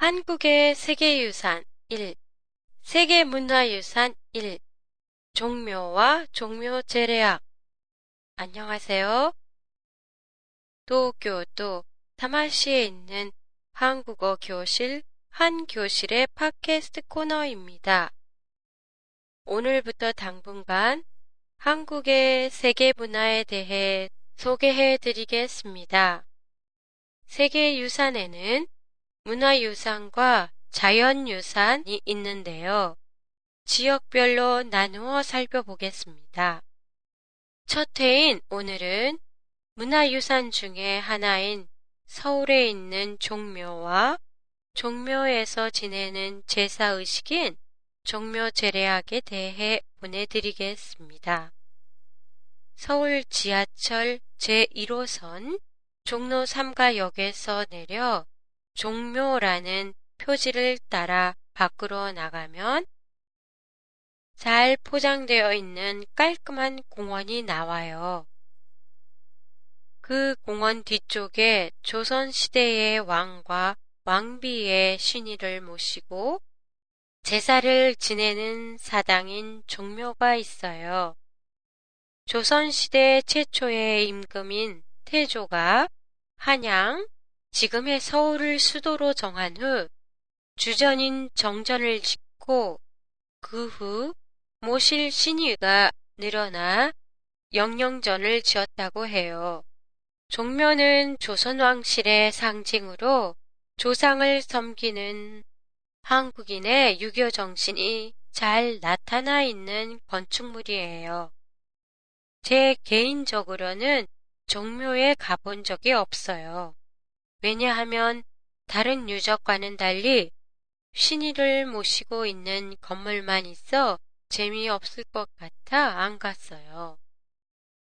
한국의 세계유산 1. 세계문화유산 1. 종묘와 종묘제례학 안녕하세요. 도쿄도 타마시에 있는 한국어 교실 한 교실의 팟캐스트 코너입니다. 오늘부터 당분간 한국의 세계 문화에 대해 소개해 드리겠습니다. 세계 유산에는 문화유산과 자연유산이 있는데요. 지역별로 나누어 살펴보겠습니다. 첫 회인 오늘은 문화유산 중에 하나인 서울에 있는 종묘와 종묘에서 지내는 제사의식인 종묘제례학에 대해 보내드리겠습니다. 서울 지하철 제1호선 종로 3가역에서 내려 종묘라는 표지를 따라 밖으로 나가면 잘 포장되어 있는 깔끔한 공원이 나와요. 그 공원 뒤쪽에 조선시대의 왕과 왕비의 신의를 모시고 제사를 지내는 사당인 종묘가 있어요. 조선시대 최초의 임금인 태조가 한양, 지금의 서울을 수도로 정한 후 주전인 정전을 짓고 그 후 모실 신의가 늘어나 영영전을 지었다고 해요. 종묘는 조선왕실의 상징으로 조상을 섬기는 한국인의 유교 정신이 잘 나타나 있는 건축물이에요. 제 개인적으로는 종묘에 가본 적이 없어요. 왜냐하면 다른 유적과는 달리 신의를 모시고 있는 건물만 있어 재미없을 것 같아 안 갔어요.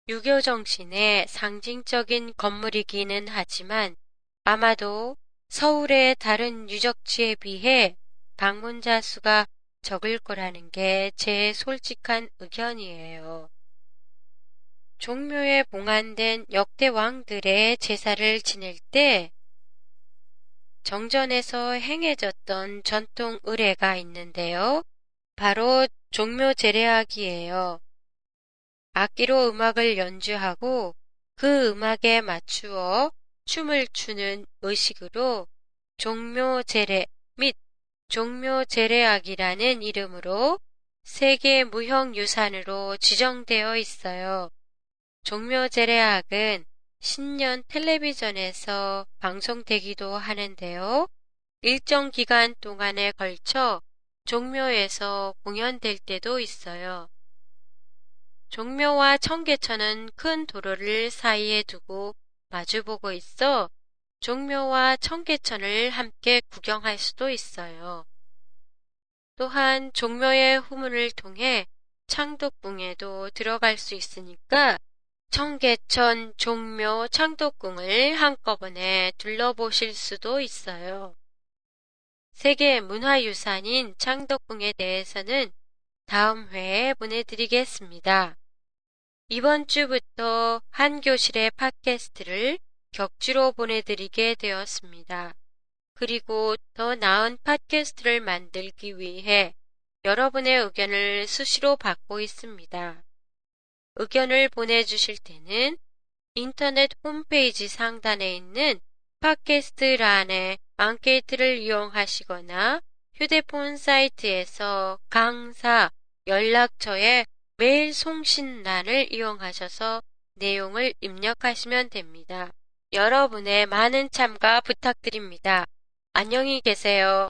유교 정신의 상징적인 건물이기는 하지만 아마도 서울의 다른 유적지에 비해 방문자 수가 적을 거라는 게 제 솔직한 의견이에요. 종묘에 봉안된 역대 왕들의 제사를 지낼 때 정전에서 행해졌던 전통 의례가 있는데요. 바로 종묘 제례학이에요. 악기로 음악을 연주하고 그 음악에 맞추어 춤을 추는 의식으로 종묘 제례 및 종묘 제례학이라는 이름으로 세계 무형유산으로 지정되어 있어요. 종묘 제례학은 신년 텔레비전에서 방송되기도 하는데요. 일정 기간 동안에 걸쳐 종묘에서 공연될 때도 있어요. 종묘와 청계천은 큰 도로를 사이에 두고 마주보고 있어 종묘와 청계천을 함께 구경할 수도 있어요. 또한 종묘의 후문을 통해 창덕궁에도 들어갈 수 있으니까 청계천, 종묘, 창덕궁을 한꺼번에 둘러보실 수도 있어요. 세계 문화유산인 창덕궁에 대해서는 다음 회에 보내드리겠습니다. 이번 주부터 한 교실의 팟캐스트를 격주로 보내드리게 되었습니다. 그리고 더 나은 팟캐스트를 만들기 위해 여러분의 의견을 수시로 받고 있습니다. 의견을 보내주실 때는 인터넷 홈페이지 상단에 있는 팟캐스트란에 앙케이트를 이용하시거나 휴대폰 사이트에서 강사 연락처에 메일 송신란을 이용하셔서 내용을 입력하시면 됩니다. 여러분의 많은 참가 부탁드립니다. 안녕히 계세요.